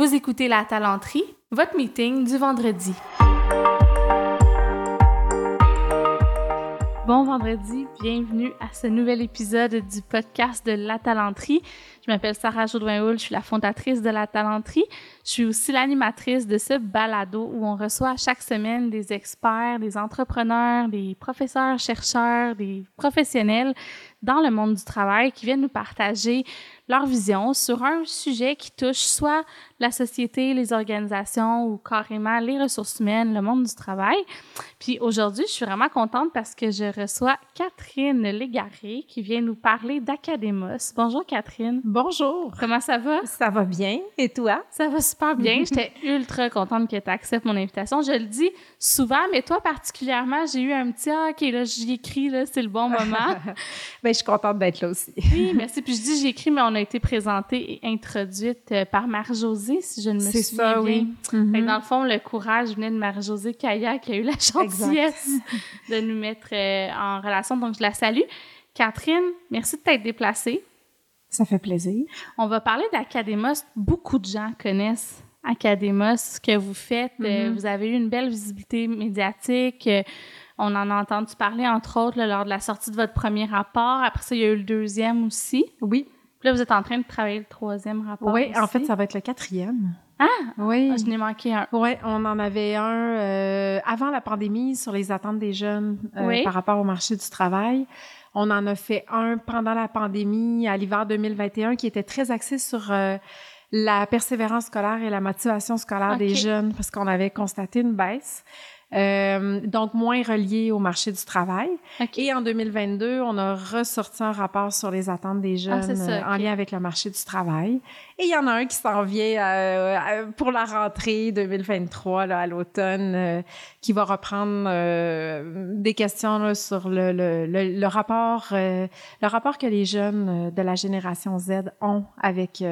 Vous écoutez La Talenterie, votre meeting du vendredi. Bon vendredi, bienvenue à ce nouvel épisode du podcast de La Talenterie. Je m'appelle Sarah Jodoin-Houl, je suis la fondatrice de La Talenterie. Je suis aussi l'animatrice de ce balado où on reçoit chaque semaine des experts, des entrepreneurs, des professeurs, chercheurs, des professionnels dans le monde du travail qui viennent nous partager leur vision sur un sujet qui touche soit la société, les organisations ou carrément les ressources humaines, le monde du travail. Puis aujourd'hui, je suis vraiment contente parce que je reçois Catherine Légaré qui vient nous parler d'Académos. Bonjour Catherine. Bonjour. Comment ça va? Ça va bien. Et toi? Ça va super bien. J'étais ultra contente que tu acceptes mon invitation. Je le dis souvent, mais toi particulièrement, j'ai eu un petit ah, OK, là, j'y écris, là, c'est le bon moment. ben, je suis contente d'être là aussi. oui, merci. Puis je dis j'ai écrit, mais on a été présenté et introduite euh, par Marie-Josée, si je ne me souviens ça, bien. Oui. Mm-hmm. Dans le fond, le courage venait de Marie-Josée Kaya qui a eu la gentillesse de nous mettre euh, en relation. Donc, je la salue. Catherine, merci de t'être déplacée. Ça fait plaisir. On va parler d'Académos. Beaucoup de gens connaissent Académos, ce que vous faites. Mm-hmm. Vous avez eu une belle visibilité médiatique. On en a entendu parler, entre autres, là, lors de la sortie de votre premier rapport. Après ça, il y a eu le deuxième aussi. Oui. Puis là, vous êtes en train de travailler le troisième rapport. Oui, en fait, ça va être le quatrième. Ah! Oui. Ah, je n'ai manqué un. Oui, on en avait un euh, avant la pandémie sur les attentes des jeunes euh, par rapport au marché du travail. On en a fait un pendant la pandémie à l'hiver 2021 qui était très axé sur euh, la persévérance scolaire et la motivation scolaire des jeunes parce qu'on avait constaté une baisse. Euh, donc moins relié au marché du travail. Et en 2022, on a ressorti un rapport sur les attentes des ah, jeunes euh, en lien avec le marché du travail. Et il y en a un qui s'en vient euh, pour la rentrée 2023 là, à l'automne, qui va reprendre des questions là, sur le, le, le, rapport, le rapport que les jeunes de la génération Z ont avec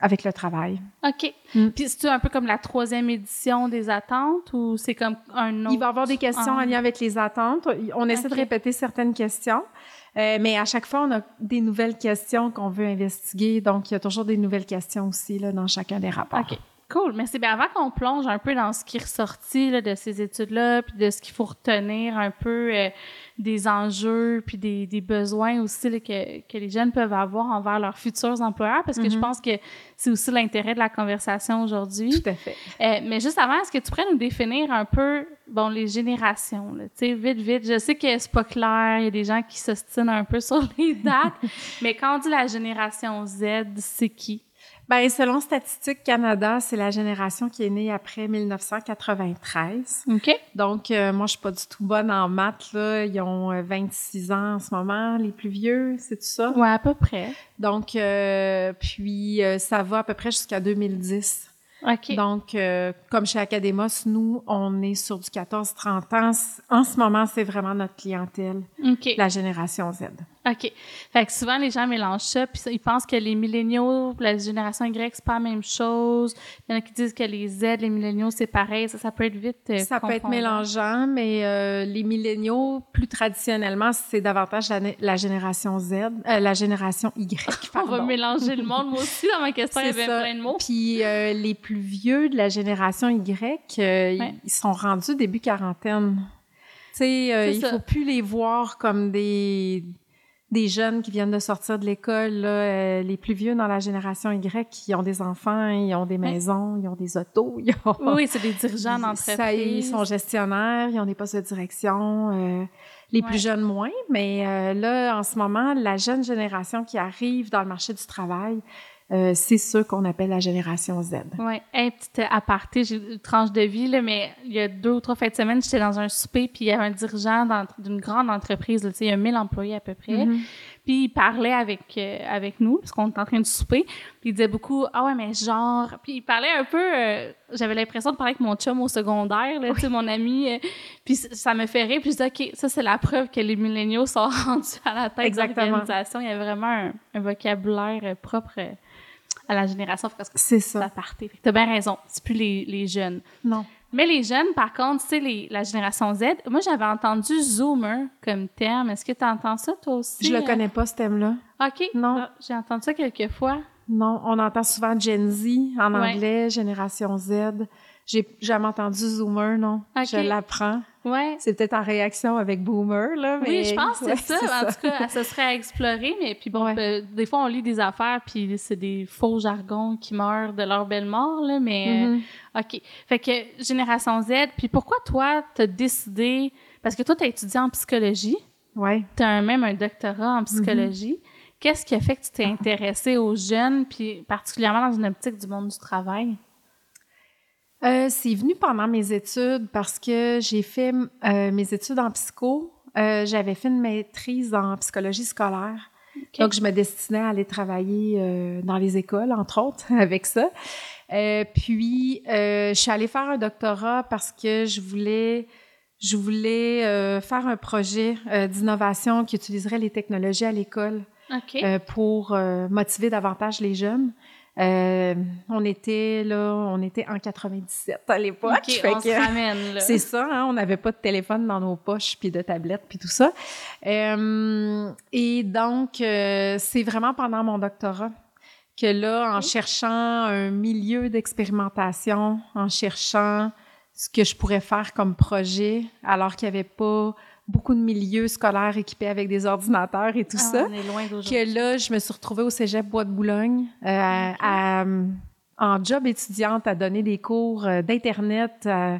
avec le travail. Ok. Mm. Puis c'est un peu comme la troisième édition des attentes ou c'est comme un autre... Il va y avoir des questions en lien avec les attentes. On essaie de répéter certaines questions. Euh, mais à chaque fois, on a des nouvelles questions qu'on veut investiguer. Donc, il y a toujours des nouvelles questions aussi là, dans chacun des rapports. Cool. Merci. Bien, avant qu'on plonge un peu dans ce qui est ressorti là, de ces études-là, puis de ce qu'il faut retenir un peu euh, des enjeux, puis des, des besoins aussi là, que, que les jeunes peuvent avoir envers leurs futurs employeurs, parce que je mm-hmm. pense que c'est aussi l'intérêt de la conversation aujourd'hui. Tout à fait. Euh, mais juste avant, est-ce que tu pourrais nous définir un peu, bon, les générations, tu sais, vite, vite. Je sais que c'est pas clair, il y a des gens qui s'ostinent un peu sur les dates, mais quand on dit la génération Z, c'est qui? Ben, selon Statistique Canada, c'est la génération qui est née après 1993. OK. Donc, euh, moi, je suis pas du tout bonne en maths, là. Ils ont 26 euh, ans en ce moment, les plus vieux, c'est tout ça? Ouais, à peu près. Donc, euh, puis, ça va à peu près jusqu'à 2010. OK. Donc, comme chez Academos, nous, on est sur du 14-30 ans. En ce moment, c'est vraiment notre clientèle, la génération Z. OK. Fait que souvent, les gens mélangent ça, puis ils pensent que les milléniaux, la génération Y, c'est pas la même chose. Il y en a qui disent que les Z, les milléniaux, c'est pareil. Ça, ça peut être vite euh, Ça peut être mélangeant, mais euh, les milléniaux, plus traditionnellement, c'est davantage la, génération Z, euh, la génération Y. On va mélanger le monde. Moi aussi, dans ma question, il y avait plein de mots. Puis les plus vieux de la génération Y, ils sont rendus début quarantaine. Tu sais, il faut plus les voir comme des des jeunes qui viennent de sortir de l'école, euh, les plus vieux dans la génération Y, qui ont des enfants, ils ont des maisons, ils ont des autos. Ils ont... Oui, c'est des dirigeants d'entreprise. Ça, ils sont gestionnaires, ils ont des postes de direction. Euh, les plus jeunes moins, mais euh, là, en ce moment, la jeune génération qui arrive dans le marché du travail, euh, c'est ce qu'on appelle la génération Z. Oui. Hey, petite aparté, j'ai une tranche de vie, là, mais il y a deux ou trois fins de semaine, j'étais dans un souper, puis il y avait un dirigeant d'une grande entreprise, là, il y a 1000 employés à peu près. Mm-hmm. Puis il parlait avec, euh, avec nous, parce qu'on était en train de souper, puis il disait beaucoup « Ah ouais, mais genre... » Puis il parlait un peu... Euh, j'avais l'impression de parler avec mon chum au secondaire, là, tu sais, mon ami. puis ça me fait rire, puis je disais « OK, ça, c'est la preuve que les milléniaux sont rendus à la tête de l'organisation. Il y a vraiment un, un vocabulaire propre à la génération parce que c'est ça. Tu T'as bien raison. C'est plus les, les, jeunes. Non. Mais les jeunes, par contre, tu sais, la génération Z, moi, j'avais entendu Zoomer comme terme. Est-ce que tu entends ça, toi aussi? Je le connais pas, ce thème-là. OK. Non. Ah, j'ai entendu ça quelques fois. non. On entend souvent Gen Z en anglais, Génération Z. J'ai jamais entendu Zoomer, non? Je l'apprends. Ouais. C'est peut-être en réaction avec Boomer, là. Mais... Oui, je pense que c'est ça. En tout cas, ça serait à explorer. Mais puis bon, euh, des fois, on lit des affaires, puis c'est des faux jargons qui meurent de leur belle mort, là. Mais, euh, mm-hmm. OK. Fait que Génération Z. Puis pourquoi toi, t'as décidé... Parce que toi, t'as étudié en psychologie. Ouais. T'as même un doctorat en psychologie. Mm-hmm. Qu'est-ce qui a fait que tu t'es intéressée aux jeunes, puis particulièrement dans une optique du monde du travail? Euh, c'est venu pendant mes études parce que j'ai fait euh, mes études en psycho. Euh, j'avais fait une maîtrise en psychologie scolaire. Donc, je me destinais à aller travailler dans les écoles, entre autres, avec ça. puis, je suis allée faire un doctorat parce que je voulais, je voulais faire un projet d'innovation qui utiliserait les technologies à l'école pour motiver davantage les jeunes. Euh, on était là, on était en 97 à l'époque. on se ramène. C'est ça, hein, on n'avait pas de téléphone dans nos poches, puis de tablettes, puis tout ça. Euh, et donc, euh, c'est vraiment pendant mon doctorat que là, en cherchant un milieu d'expérimentation, en cherchant ce que je pourrais faire comme projet, alors qu'il n'y avait pas beaucoup de milieux scolaires équipés avec des ordinateurs et tout ah, ça. On est loin que là, je me suis retrouvée au Cégep Bois de Boulogne euh, en job étudiante à donner des cours euh, d'Internet euh,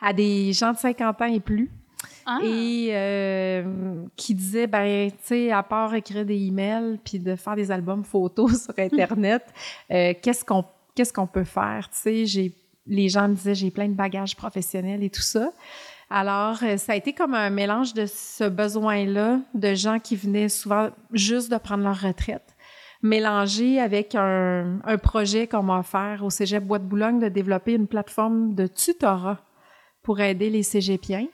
à, des gens de 50 ans et plus. Ah. Et qui disaient, ben, tu sais, à part écrire des emails puis de faire des albums photos sur Internet, qu'est-ce qu'on qu'est-ce qu'on peut faire? Tu sais, les gens me disaient, j'ai plein de bagages professionnels et tout ça. Alors, euh, ça a été comme un mélange de ce besoin-là, de gens qui venaient souvent juste de prendre leur retraite, mélangé avec un, projet qu'on m'a offert au Cégep Bois de Boulogne de développer une plateforme de tutorat pour aider les cégepiens.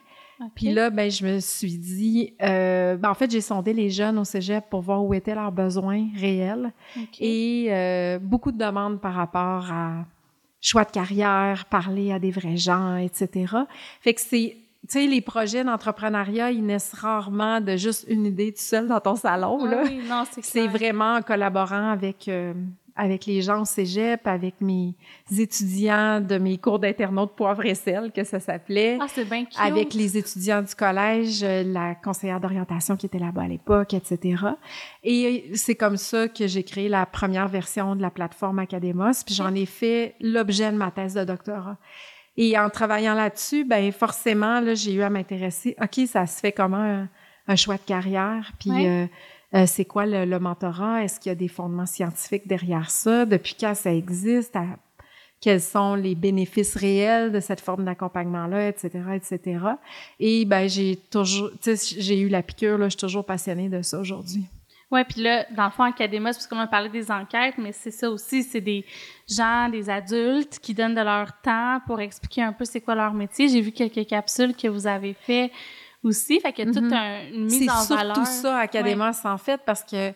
Puis là, ben, je me suis dit, euh, ben, en fait, j'ai sondé les jeunes au cégep pour voir où étaient leurs besoins réels et euh, beaucoup de demandes par rapport à choix de carrière, parler à des vrais gens, etc. Fait que c'est tu sais, les projets d'entrepreneuriat, ils naissent rarement de juste une idée tout seul dans ton salon. là. Oui, non, c'est C'est vraiment en collaborant avec, euh, avec les gens au cégep, avec mes étudiants de mes cours d'internaute poivre et sel, que ça s'appelait. Ah, c'est bien Avec les étudiants du collège, euh, la conseillère d'orientation qui était là-bas à l'époque, etc. Et c'est comme ça que j'ai créé la première version de la plateforme Academos, puis j'en ai fait l'objet de ma thèse de doctorat. Et en travaillant là-dessus, ben forcément, là, j'ai eu à m'intéresser. OK, ça se fait comment un, choix de carrière? Puis euh, euh, c'est quoi le, mentorat? Est-ce qu'il y a des fondements scientifiques derrière ça? Depuis quand ça existe? quels sont les bénéfices réels de cette forme d'accompagnement-là, etc., etc. Et ben j'ai toujours, tu sais, j'ai eu la piqûre, là, je suis toujours passionnée de ça aujourd'hui. Oui, puis là, dans le fond, Académos, parce qu'on a parlé des enquêtes, mais c'est ça aussi, c'est des gens, des adultes qui donnent de leur temps pour expliquer un peu c'est quoi leur métier. J'ai vu quelques capsules que vous avez fait aussi, fait qu'il y a toute mm-hmm. une mise en valeur. C'est tout ça, Académos, en fait, parce que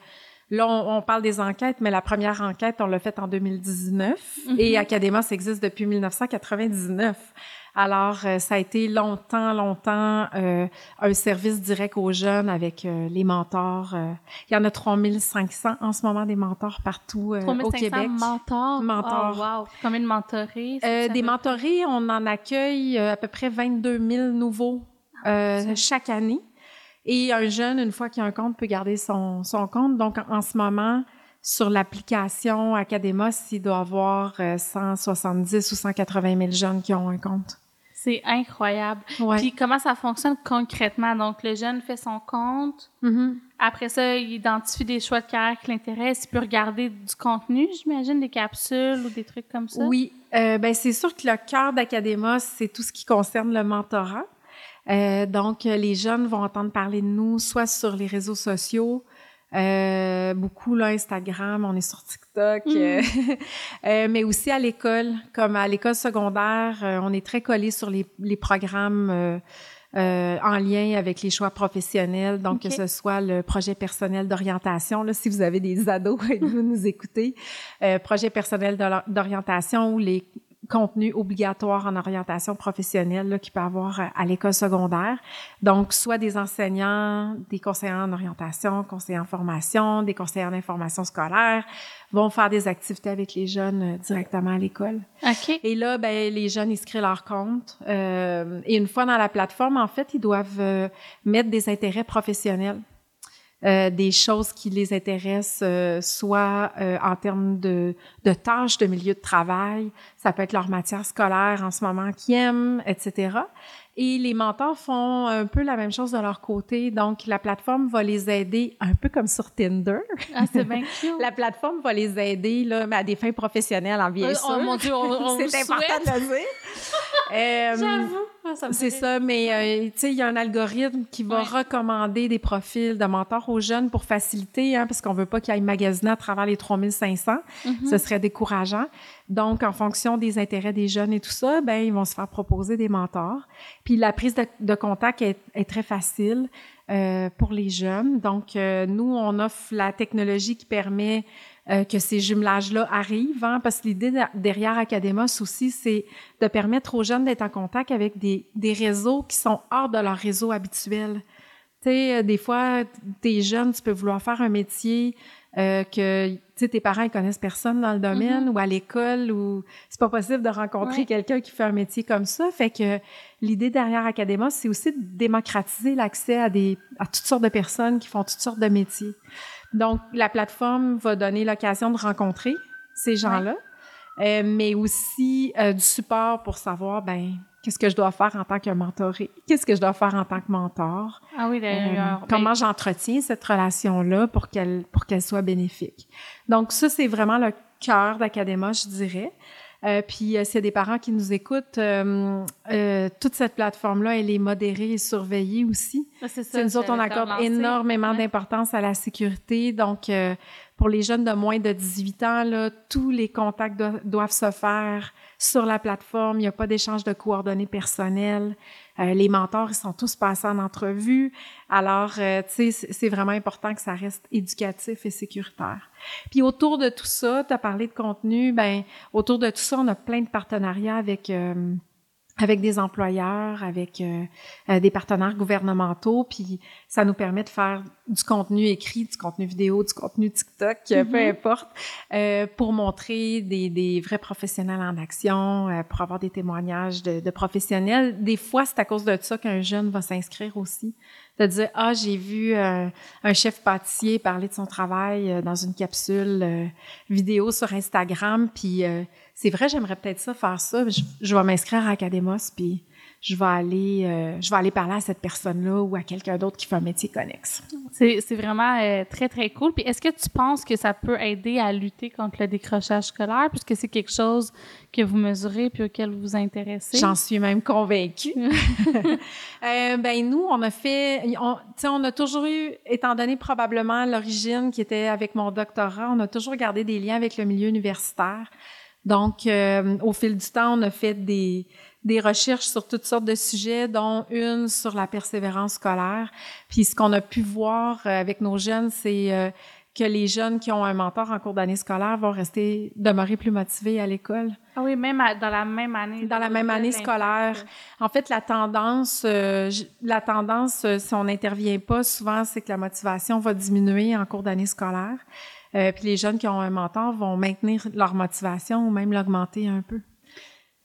Là, on, parle des enquêtes, mais la première enquête, on l'a faite en 2019 et mm-hmm. Académos existe depuis 1999. Alors, euh, ça a été longtemps, longtemps euh, un service direct aux jeunes avec euh, les mentors. il y en a 3500 en ce moment des mentors partout au Québec. mentors? Mentors. Oh, wow! Combien de mentorés? des mentorés, on en accueille à peu près 22 000 nouveaux ah, chaque année. Et un jeune, une fois qu'il a un compte, peut garder son, son compte. Donc, en ce moment, sur l'application Academos, il doit y avoir 170 ou 180 000 jeunes qui ont un compte. C'est incroyable. Puis comment ça fonctionne concrètement? Donc, le jeune fait son compte. Mm-hmm. Après ça, il identifie des choix de carrière qui l'intéressent. Il peut regarder du contenu, j'imagine, des capsules ou des trucs comme ça? Oui. Euh, ben, c'est sûr que le cœur d'Académos, c'est tout ce qui concerne le mentorat. Euh, donc, les jeunes vont entendre parler de nous soit sur les réseaux sociaux, euh, beaucoup là, Instagram, on est sur TikTok, mm. euh, euh, mais aussi à l'école, comme à l'école secondaire, on est très collé sur les, les programmes en lien avec les choix professionnels, donc que ce soit le projet personnel d'orientation, là, si vous avez des ados et vous nous écoutez, projet personnel d'orientation ou les contenu obligatoire en orientation professionnelle qu'il peut avoir à l'école secondaire. Donc, soit des enseignants, des conseillers en orientation, conseillers en formation, des conseillers en information scolaire vont faire des activités avec les jeunes euh, directement à l'école. OK. Et là, ben, les jeunes, ils créent leur compte. Euh, et une fois dans la plateforme, en fait, ils doivent euh, mettre des intérêts professionnels. Euh, des choses qui les intéressent, euh, soit euh, en termes de, de, tâches, de milieu de travail, ça peut être leur matière scolaire en ce moment qu'ils aiment, etc. Et les mentors font un peu la même chose de leur côté. Donc, la plateforme va les aider, un peu comme sur Tinder. Ah, c'est bien cute. la plateforme va les aider là, à des fins professionnelles, en bien sûr. Oh mon Dieu, on, C'est important de le dire. J'avoue. Ah, c'est ça, mais euh, tu sais, il y a un algorithme qui va recommander des profils de mentors aux jeunes pour faciliter, hein, parce qu'on veut pas qu'ils aillent magasiner à travers les 3500. Mm-hmm. Ce serait décourageant. Donc, en fonction des intérêts des jeunes et tout ça, ben ils vont se faire proposer des mentors. Puis la prise de, contact est, très facile euh, pour les jeunes. Donc, euh, nous, on offre la technologie qui permet euh, que ces jumelages-là arrivent, hein, parce que l'idée derrière Academos aussi, c'est de permettre aux jeunes d'être en contact avec des, des réseaux qui sont hors de leur réseau habituel. Tu sais, euh, des fois, t'es jeune, tu peux vouloir faire un métier euh, que tu sais, tes parents ils connaissent personne dans le domaine mm-hmm. ou à l'école ou c'est pas possible de rencontrer quelqu'un qui fait un métier comme ça. Fait que l'idée derrière Academos, c'est aussi de démocratiser l'accès à des à toutes sortes de personnes qui font toutes sortes de métiers. Donc, la plateforme va donner l'occasion de rencontrer ces gens-là, euh, mais aussi euh, du support pour savoir, ben, qu'est-ce que je dois faire en tant que mentoré, qu'est-ce que je dois faire en tant que mentor. Ah oui, d'ailleurs. Euh, comment j'entretiens cette relation-là pour qu'elle pour qu'elle soit bénéfique. Donc, ça, c'est vraiment le cœur d'Académa, je dirais. Euh, puis euh, s'il y a des parents qui nous écoutent, euh, euh toute cette plateforme-là, elle est modérée et surveillée aussi. Ah, c'est ça. Nous autres, on accorde énormément d'importance à la sécurité. Donc, pour les jeunes de moins de 18 ans, là, tous les contacts doivent se faire sur la plateforme. Il n'y a pas d'échange de coordonnées personnelles. Euh, les mentors, ils sont tous passés en entrevue. Alors, euh, tu sais, c'est vraiment important que ça reste éducatif et sécuritaire. Puis autour de tout ça, tu as parlé de contenu, ben autour de tout ça, on a plein de partenariats avec euh, avec des employeurs, avec euh, euh, des partenaires gouvernementaux, puis ça nous permet de faire du contenu écrit, du contenu vidéo, du contenu TikTok, peu mm-hmm. importe, euh, pour montrer des, des, vrais professionnels en action, euh, pour avoir des témoignages de, de professionnels. Des fois, c'est à cause de ça qu'un jeune va s'inscrire aussi de dire ah j'ai vu euh, un chef pâtissier parler de son travail euh, dans une capsule euh, vidéo sur Instagram puis c'est vrai j'aimerais peut-être ça faire ça je, je vais m'inscrire à Academos puis je vais aller euh, je vais aller parler à cette personne-là ou à quelqu'un d'autre qui fait un métier connexe. C'est, c'est vraiment euh, très, très cool. Puis est-ce que tu penses que ça peut aider à lutter contre le décrochage scolaire puisque c'est quelque chose que vous mesurez puis auquel vous vous intéressez? J'en suis même convaincue. euh, ben nous, on a fait... On, on a toujours eu, étant donné probablement l'origine qui était avec mon doctorat, on a toujours gardé des liens avec le milieu universitaire. Donc, euh, au fil du temps, on a fait des des recherches sur toutes sortes de sujets, dont une sur la persévérance scolaire. Puis ce qu'on a pu voir euh, avec nos jeunes, c'est euh, que les jeunes qui ont un mentor en cours d'année scolaire vont rester demeurer plus motivés à l'école. Ah oui, même dans la même année. Dans la même année scolaire. En fait, la tendance, euh, la tendance, si on n'intervient pas, souvent, c'est que la motivation va diminuer en cours d'année scolaire. Puis les jeunes qui ont un mentor vont maintenir leur motivation ou même l'augmenter un peu.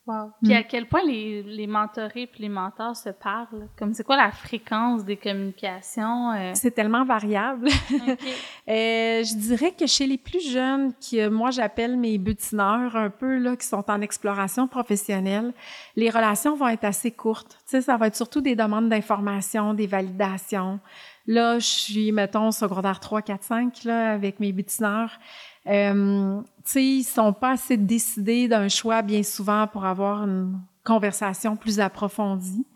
Wow. Puis à mm. quel point les, les mentorés puis les mentors se parlent? Comme c'est quoi la fréquence des communications? Euh? C'est tellement variable. euh, je dirais que chez les plus jeunes, qui euh, moi j'appelle mes butineurs un peu, là, qui sont en exploration professionnelle, les relations vont être assez courtes. Tu sais, ça va être surtout des demandes d'informations, des validations. Là, je suis, mettons, secondaire 3, 4, 5, là, avec mes butineurs. Euh, tu sais, ils sont pas assez décidés d'un choix bien souvent pour avoir une conversation plus approfondie.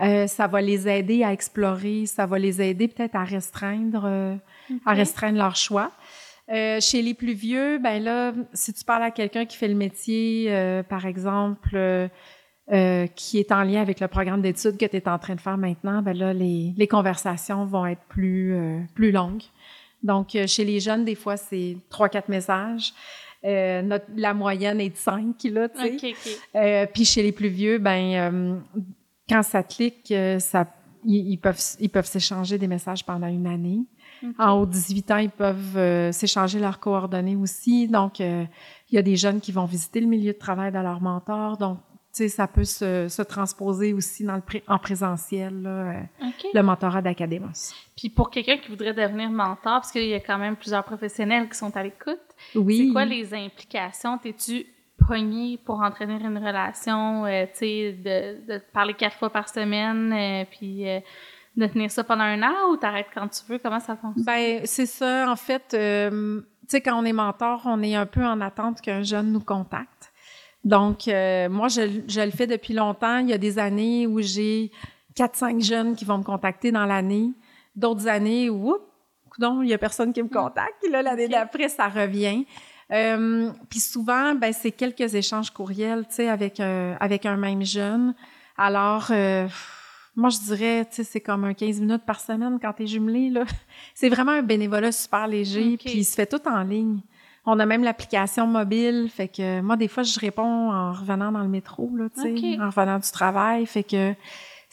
Euh, ça va les aider à explorer, ça va les aider peut-être à restreindre, euh, à restreindre leur choix. Euh, chez les plus vieux, ben là, si tu parles à quelqu'un qui fait le métier, euh, par exemple, euh, qui est en lien avec le programme d'études que tu es en train de faire maintenant, ben là, les, les conversations vont être plus, plus longues. Donc, chez les jeunes, des fois, c'est trois, quatre messages. la moyenne est de 5, là, tu sais. puis chez les plus vieux, ben quand ça clique, ça, ils, peuvent, ils peuvent s'échanger des messages pendant une année. En haut de 18 ans, ils peuvent s'échanger leurs coordonnées aussi. Donc, il y a des jeunes qui vont visiter le milieu de travail de leur mentor. Donc, sais, ça peut se, se, transposer aussi dans le en présentiel, là, euh, le mentorat d'Academos. Puis pour quelqu'un qui voudrait devenir mentor, parce qu'il y a quand même plusieurs professionnels qui sont à l'écoute, oui. c'est quoi les implications? T'es-tu pogné pour entraîner une relation, euh, tu sais, de, de, parler quatre fois par semaine, euh, puis de tenir ça pendant un an ou t'arrêtes quand tu veux? Comment ça fonctionne? Ben c'est ça. En fait, tu sais, quand on est mentor, on est un peu en attente qu'un jeune nous contacte. Donc, euh, moi, je, je, le fais depuis longtemps. Il y a des années où j'ai 4-5 jeunes qui vont me contacter dans l'année. D'autres années où, non, il y a personne qui me contacte. Là, l'année d'après, ça revient. Euh, puis souvent, ben, c'est quelques échanges courriels, tu sais, avec, euh, avec un même jeune. Alors, euh, moi, je dirais, tu sais, c'est comme un 15 minutes par semaine quand tu es jumelé, là. C'est vraiment un bénévolat super léger, puis il se fait tout en ligne. On a même l'application mobile, fait que moi des fois je réponds en revenant dans le métro là, tu sais, en revenant du travail, fait que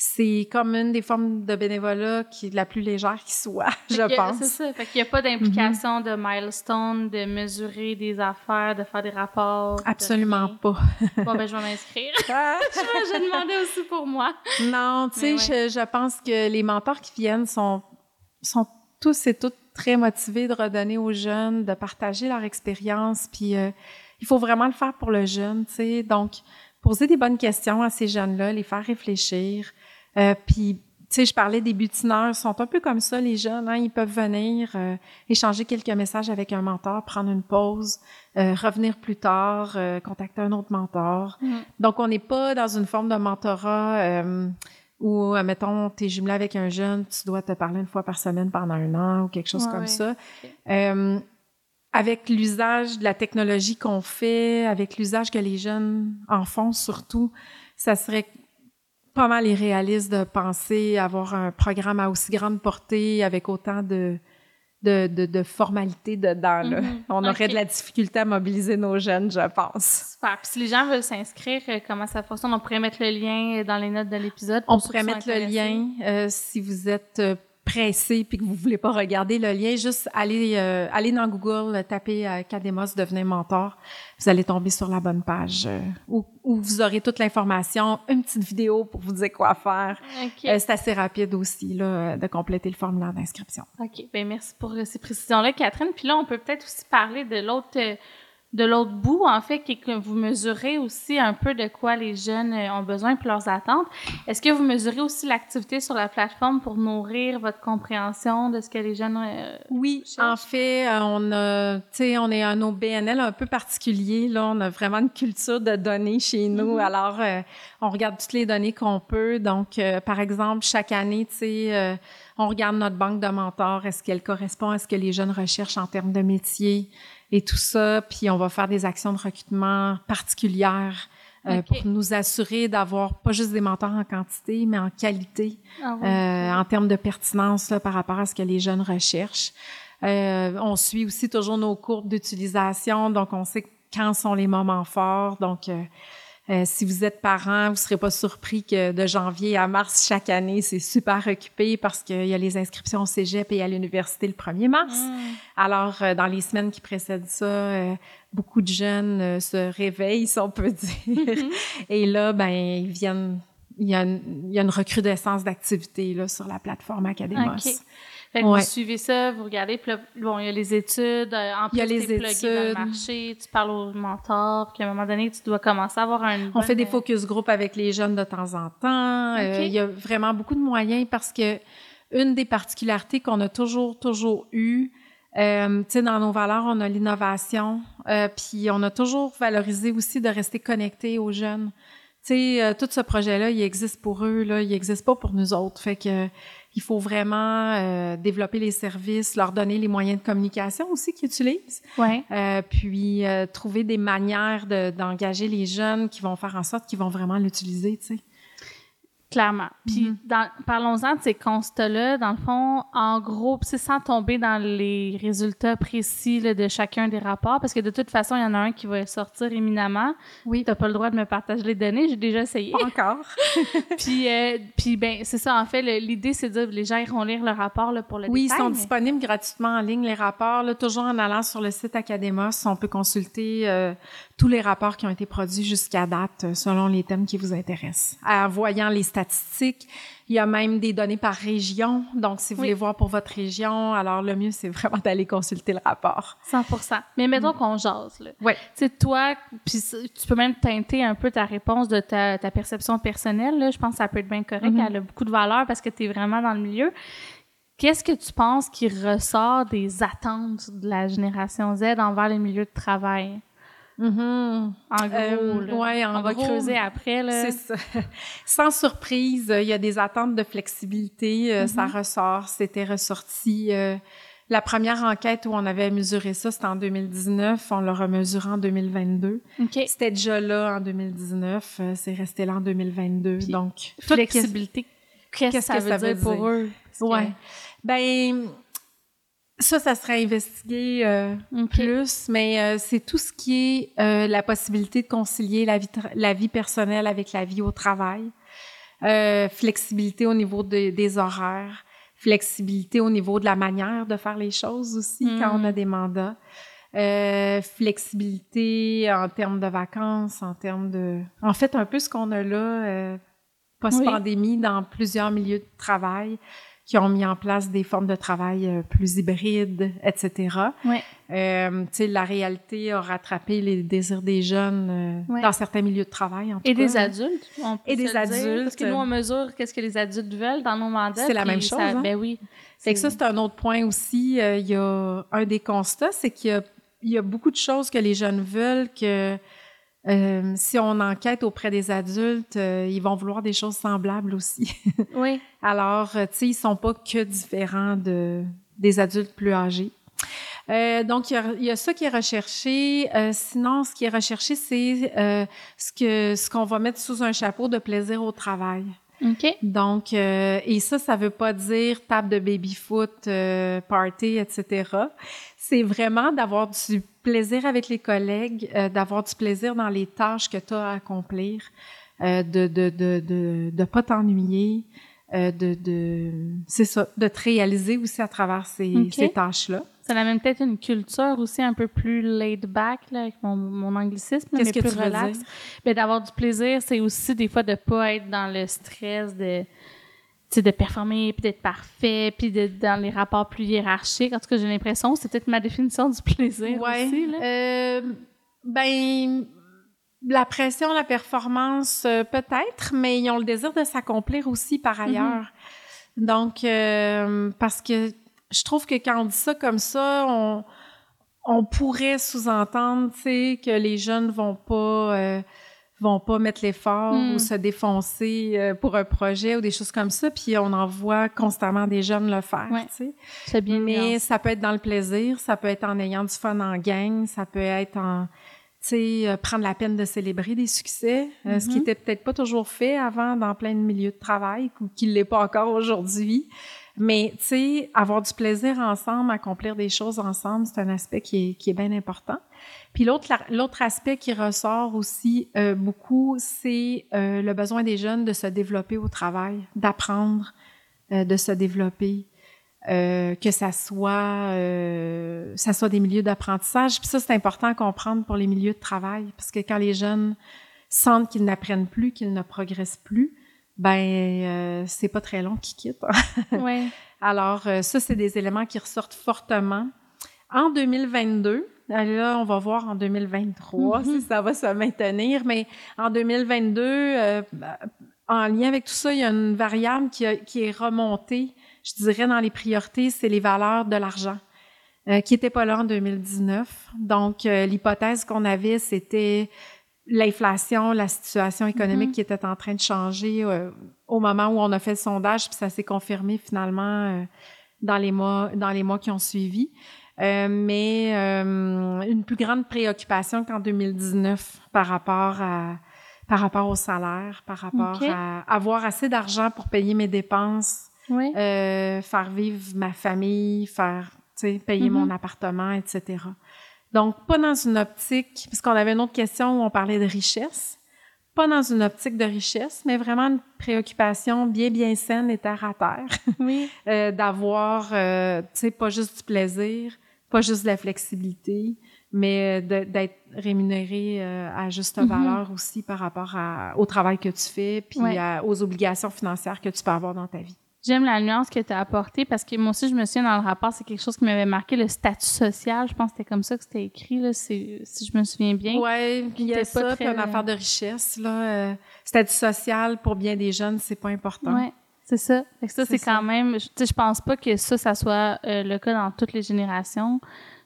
c'est comme une des formes de bénévolat qui est la plus légère qui soit, je pense. C'est ça. Fait qu'il n'y a pas d'implication de milestone, de mesurer des affaires, de faire des rapports. Absolument pas. bon, ben, je vais m'inscrire. je vais demander aussi pour moi. Non, tu sais, je, je, pense que les mentors qui viennent sont, sont tous et toutes très motivés de redonner aux jeunes, de partager leur expérience. Puis euh, il faut vraiment le faire pour le jeune, tu sais. Donc, poser des bonnes questions à ces jeunes-là, les faire réfléchir. Euh, puis, tu sais, je parlais des butineurs, ils sont un peu comme ça, les jeunes. Hein? Ils peuvent venir euh, échanger quelques messages avec un mentor, prendre une pause, revenir plus tard, contacter un autre mentor. Mm. Donc, on n'est pas dans une forme de mentorat ou, mettons, tu es jumelé avec un jeune, tu dois te parler une fois par semaine pendant un an ou quelque chose comme ça. Euh, avec l'usage de la technologie qu'on fait, avec l'usage que les jeunes en font surtout, ça serait pas mal irréaliste de penser avoir un programme à aussi grande portée avec autant de, de, de, de formalité dedans. Là. Mhm. On aurait de la difficulté à mobiliser nos jeunes, je pense. Super. Puis si les gens veulent s'inscrire, euh, comment ça fonctionne? On pourrait mettre le lien dans les notes de l'épisode. On pourrait mettre le lien euh, si vous êtes euh, pressé puis que vous voulez pas regarder le lien, juste allez, euh, allez dans Google, tapez euh, Cademos devenez mentor. Vous allez tomber sur la bonne page euh, où, vous aurez toute l'information, une petite vidéo pour vous dire quoi faire. c'est assez rapide aussi là, de compléter le formulaire d'inscription. OK. Ben merci pour ces précisions-là, Catherine. Puis là, on peut peut-être aussi parler de l'autre de l'autre bout, en fait, que vous mesurez aussi un peu de quoi les jeunes euh, ont besoin pour leurs attentes. Est-ce que vous mesurez aussi l'activité sur la plateforme pour nourrir votre compréhension de ce que les jeunes euh, Oui, en fait, euh, on a, tu sais, on est un OBNL un peu particulier. Là, on a vraiment une culture de données chez nous. Mm-hmm. Alors, on regarde toutes les données qu'on peut. Donc, par exemple, chaque année, tu sais, on regarde notre banque de mentors. Est-ce qu'elle correspond à ce que les jeunes recherchent en termes de métier? Et tout ça. Puis on va faire des actions de recrutement particulières euh, pour nous assurer d'avoir pas juste des mentors en quantité, mais en qualité, ah euh, en termes de pertinence là, par rapport à ce que les jeunes recherchent. Euh, on suit aussi toujours nos courbes d'utilisation, donc on sait quand sont les moments forts. Donc, euh, si vous êtes parent, vous ne serez pas surpris que de janvier à mars chaque année, c'est super occupé parce qu'il y a les inscriptions au cégep et à l'université le 1er mars. Mm. Alors, euh, dans les semaines qui précèdent ça, euh, beaucoup de jeunes se réveillent, si on peut dire. Et là, ben, ils viennent il y, a une, il y a une recrudescence d'activité là sur la plateforme Academos. Fait que vous suivez ça, vous regardez, puis bon, il y a les études, euh, en plus, il y a les études. dans le marché, tu parles aux mentors, puis à un moment donné, tu dois commencer à avoir un... On fait des focus group avec les jeunes de temps en temps. Euh, il y a vraiment beaucoup de moyens parce que une des particularités qu'on a toujours, toujours eu, euh, tu sais, dans nos valeurs, on a l'innovation, euh, puis on a toujours valorisé aussi de rester connecté aux jeunes. Tu sais, tout ce projet-là, il existe pour eux, là, il existe pas pour nous autres. Fait que il faut vraiment euh, développer les services, leur donner les moyens de communication aussi qu'ils utilisent. Ouais. Euh, puis euh, trouver des manières d'engager les jeunes qui vont faire en sorte qu'ils vont vraiment l'utiliser, tu sais. Clairement. Puis mm-hmm. parlons-en de ces constats-là. Dans le fond, en gros, c'est sans tomber dans les résultats précis de chacun des rapports, parce que de toute façon, il y en a un qui va sortir éminemment. Oui. T'as pas le droit de me partager les données, j'ai déjà essayé. Pas encore. puis, euh, puis ben, c'est ça, en fait, l'idée, c'est de dire les gens iront lire le rapport là, pour le Oui, ils sont disponibles gratuitement en ligne, les rapports, là, toujours en allant sur le site Academos. On peut consulter euh, tous les rapports qui ont été produits jusqu'à date euh, selon les thèmes qui vous intéressent. En voyant les statistiques, il y a même des données par région. Donc, si vous voulez voir pour votre région, alors le mieux, c'est vraiment d'aller consulter le rapport. 100 Mais mettons qu'on jase. Là. Oui. Tu sais, toi, puis tu peux même teinter un peu ta réponse de ta, perception personnelle. Là. Je pense que ça peut être bien correct. Mm-hmm. Elle a beaucoup de valeur parce que tu es vraiment dans le milieu. Qu'est-ce que tu penses qui ressort des attentes de la génération Z envers les milieux de travail? Mm-hmm. En gros, euh, ouais, on va creuser après. C'est ça. Sans surprise, il y a des attentes de flexibilité. Euh, ça mm-hmm. ressort. C'était ressorti. Euh, la première enquête où on avait mesuré ça, c'était en 2019. On l'a remesuré en 2022. C'était déjà là en 2019. C'est resté là en 2022. Donc, flexibilité, qu'est-ce que ça, veut, dire, pour eux? Ouais. Ben, ça, ça serait investigué euh, plus, mais euh, c'est tout ce qui est euh, la possibilité de concilier la vie, la vie personnelle avec la vie au travail, flexibilité au niveau des horaires, flexibilité au niveau de la manière de faire les choses aussi quand on a hmm. des mandats, flexibilité en termes de vacances, en termes de... En fait, un peu ce qu'on a là post-pandémie dans plusieurs milieux de travail qui ont mis en place des formes de travail euh, plus hybrides, etc. Ouais. Euh, tu sais, la réalité a rattrapé les désirs des jeunes euh, dans certains milieux de travail, en tout Et des adultes. On Et des adultes. Parce que nous, on mesure qu'est-ce que les adultes veulent dans nos mandats. C'est la même chose. hein? Ben oui. C'est que ça, c'est un autre point aussi. Euh, il y a un des constats, c'est qu'il y y a beaucoup de choses que les jeunes veulent que euh, si on enquête auprès des adultes, euh, ils vont vouloir des choses semblables aussi. oui. Alors, euh, tu sais, ils sont pas que différents de des adultes plus âgés. donc, il y, a, il y, a, ça qui est recherché. sinon, ce qui est recherché, c'est ce que ce qu'on va mettre sous un chapeau de plaisir au travail. OK. Donc, et ça, ça veut pas dire table de baby-foot, party, etc. C'est vraiment d'avoir du plaisir avec les collègues, euh, d'avoir du plaisir dans les tâches que tu as à accomplir, euh, de de de de, de pas t'ennuyer, euh, de de c'est ça, de te réaliser aussi à travers ces, ces tâches-là. Ça amène peut-être une culture aussi un peu plus laid back là, avec mon, mon anglicisme, Qu'est-ce que plus relax. Mais d'avoir du plaisir, c'est aussi des fois de pas être dans le stress de de performer, puis d'être parfait, puis de, dans les rapports plus hiérarchiques. En tout cas, j'ai l'impression, c'est peut-être ma définition du plaisir aussi. Là. Euh, ben, la pression, la performance, euh, peut-être, mais ils ont le désir de s'accomplir aussi par mhm. ailleurs. Donc, euh, parce que je trouve que quand on dit ça comme ça, on, on pourrait sous-entendre, tu sais, que les jeunes vont pas euh, vont pas mettre l'effort ou hmm. se défoncer euh, pour un projet ou des choses comme ça. Puis on en voit constamment des jeunes le faire. tu sais. Bien. Mais ça peut être dans le plaisir, ça peut être en ayant du fun en gang, ça peut être en euh, prendre la peine de célébrer des succès, euh, ce qui mm-hmm. était peut-être pas toujours fait avant dans plein de milieux de travail ou qui l'est pas encore aujourd'hui. Mais tu sais, avoir du plaisir ensemble, accomplir des choses ensemble, c'est un aspect qui est, qui est bien important. Puis l'autre, l'autre aspect qui ressort aussi euh, beaucoup, c'est euh, le besoin des jeunes de se développer au travail, d'apprendre, de se développer, que ça soit, ça soit des milieux d'apprentissage. Puis ça, c'est important à comprendre pour les milieux de travail, parce que quand les jeunes sentent qu'ils n'apprennent plus, qu'ils ne progressent plus, ben c'est pas très long qu'ils quittent. ouais. Alors ça, c'est des éléments qui ressortent fortement. En 2022, Là, on va voir en 2023 si mhm. ça va se maintenir, mais en 2022, euh, en lien avec tout ça, il y a une variable qui, est remontée, je dirais, dans les priorités, c'est les valeurs de l'argent, euh, qui n'étaient pas là en 2019. Donc, euh, l'hypothèse qu'on avait, c'était l'inflation, la situation économique mhm. qui était en train de changer au moment où on a fait le sondage, puis ça s'est confirmé finalement dans les mois dans les mois qui ont suivi. Euh, mais euh, une plus grande préoccupation qu'en 2019 par rapport à par rapport au salaire, par rapport à avoir assez d'argent pour payer mes dépenses, euh, faire vivre ma famille, faire, payer mon mm-hmm. appartement, etc. Donc, pas dans une optique, parce qu'on avait une autre question où on parlait de richesse, pas dans une optique de richesse, mais vraiment une préoccupation bien, bien saine et terre à terre. Oui. euh, D'avoir, euh, tu sais, pas juste du plaisir, pas juste de la flexibilité, mais d'être rémunéré euh, à juste mm-hmm. valeur aussi par rapport à, au travail que tu fais, puis aux obligations financières que tu peux avoir dans ta vie. J'aime la nuance que tu as apportée parce que moi aussi, je me souviens dans le rapport, c'est quelque chose qui m'avait marqué, le statut social. Je pense que c'était comme ça que c'était écrit, là, si je me souviens bien. Oui, il y a ça, puis une affaire de richesse. Là, statut social, pour bien des jeunes, c'est pas important. Oui, c'est ça. ça, c'est quand même... Je, je pense pas que ça, ça soit le cas dans toutes les générations.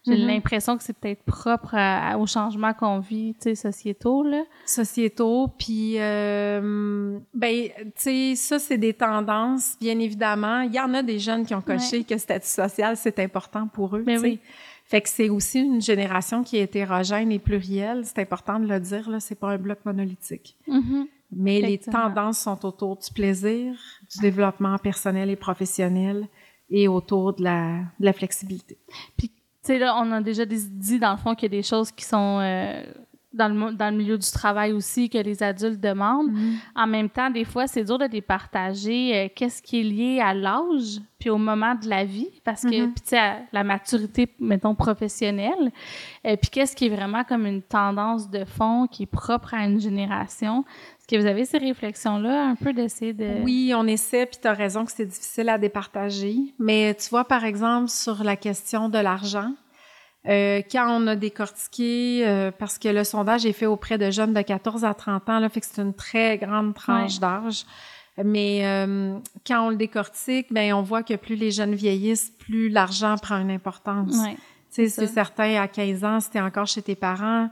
J'ai mm-hmm. l'impression que c'est peut-être propre aux changements qu'on vit, tu sais, sociétaux, là. Sociétaux, puis, euh, ben, tu sais, ça, c'est des tendances, bien évidemment. Il y en a des jeunes qui ont coché que le statut social, c'est important pour eux, ben tu sais. Fait que c'est aussi une génération qui est hétérogène et plurielle. C'est important de le dire, là, c'est pas un bloc monolithique. Mm-hmm. Mais les tendances sont autour du plaisir, du développement personnel et professionnel et autour de la, de la flexibilité. Puis tu sais, là, on a déjà dit, dans le fond, qu'il y a des choses qui sont euh, dans, le, dans le milieu du travail aussi, que les adultes demandent. Mm-hmm. En même temps, des fois, c'est dur de les partager. Euh, qu'est-ce qui est lié à l'âge, puis au moment de la vie, parce que, puis tu sais, la maturité, mettons, professionnelle. Euh, puis qu'est-ce qui est vraiment comme une tendance de fond qui est propre à une génération. Est-ce que vous avez ces réflexions-là, un peu d'essayer de... Oui, on essaie, puis tu as raison que c'est difficile à départager. Mais tu vois, par exemple, sur la question de l'argent, euh, quand on a décortiqué, euh, parce que le sondage est fait auprès de jeunes de 14 à 30 ans, là, fait que c'est une très grande tranche d'âge. Mais euh, quand on le décortique, ben on voit que plus les jeunes vieillissent, plus l'argent prend une importance. Ouais, c'est certain, à 15 ans, si tu encore chez tes parents,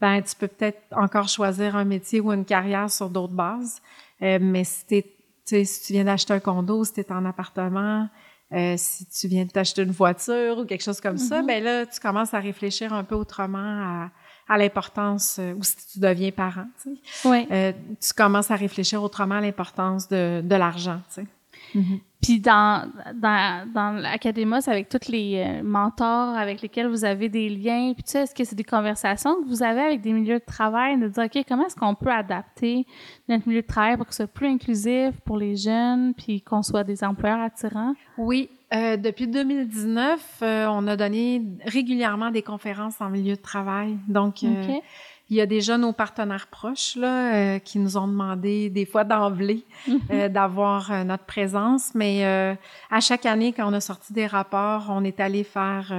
ben tu peux peut-être encore choisir un métier ou une carrière sur d'autres bases. Euh, mais si, si tu viens d'acheter un condo, si tu es en appartement, euh, si tu viens de t'acheter une voiture ou quelque chose comme ça, mm-hmm. ben là, tu commences à réfléchir un peu autrement à, à l'importance, euh, ou si tu deviens parent, tu sais. Oui. Euh, tu commences à réfléchir autrement à l'importance de, de l'argent, tu sais. Mm-hmm. Puis dans, dans, dans l'Académos, avec tous les euh, mentors avec lesquels vous avez des liens, puis tu sais, est-ce que c'est des conversations que vous avez avec des milieux de travail, de dire, OK, comment est-ce qu'on peut adapter notre milieu de travail pour que ce soit plus inclusif pour les jeunes, puis qu'on soit des employeurs attirants? Oui. Euh, depuis 2019, euh, on a donné régulièrement des conférences en milieu de travail. Donc, euh, il y a déjà nos partenaires proches là, euh, qui nous ont demandé des fois d'emblée mhm. euh, d'avoir euh, notre présence, mais à chaque année, quand on a sorti des rapports, on est allé faire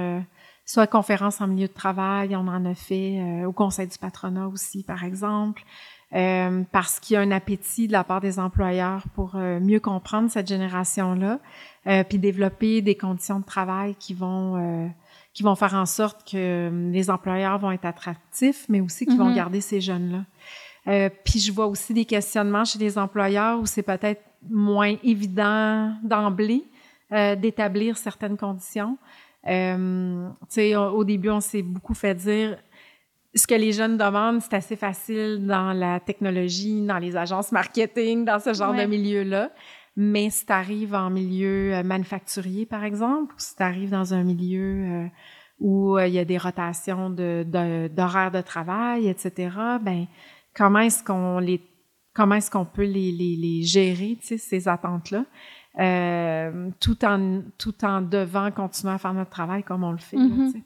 soit conférence en milieu de travail, on en a fait au Conseil du patronat aussi, par exemple, parce qu'il y a un appétit de la part des employeurs pour mieux comprendre cette génération-là, puis développer des conditions de travail qui vont qui vont faire en sorte que hum, les employeurs vont être attractifs, mais aussi qui vont mhm. garder ces jeunes-là. Euh, puis je vois aussi des questionnements chez les employeurs où c'est peut-être moins évident d'emblée euh, d'établir certaines conditions. Euh, tu sais, au début, on s'est beaucoup fait dire ce que les jeunes demandent, c'est assez facile dans la technologie, dans les agences marketing, dans ce genre de milieu-là. Mais si tu arrives en milieu euh, manufacturier, par exemple, ou si tu arrives dans un milieu euh, où euh, il y a des rotations d'horaires de, de, travail, etc., ben comment est-ce qu'on les comment est-ce qu'on peut les, les, les gérer, ces attentes-là, euh, tout en tout en devant continuer à faire notre travail comme on le fait. Mm-hmm.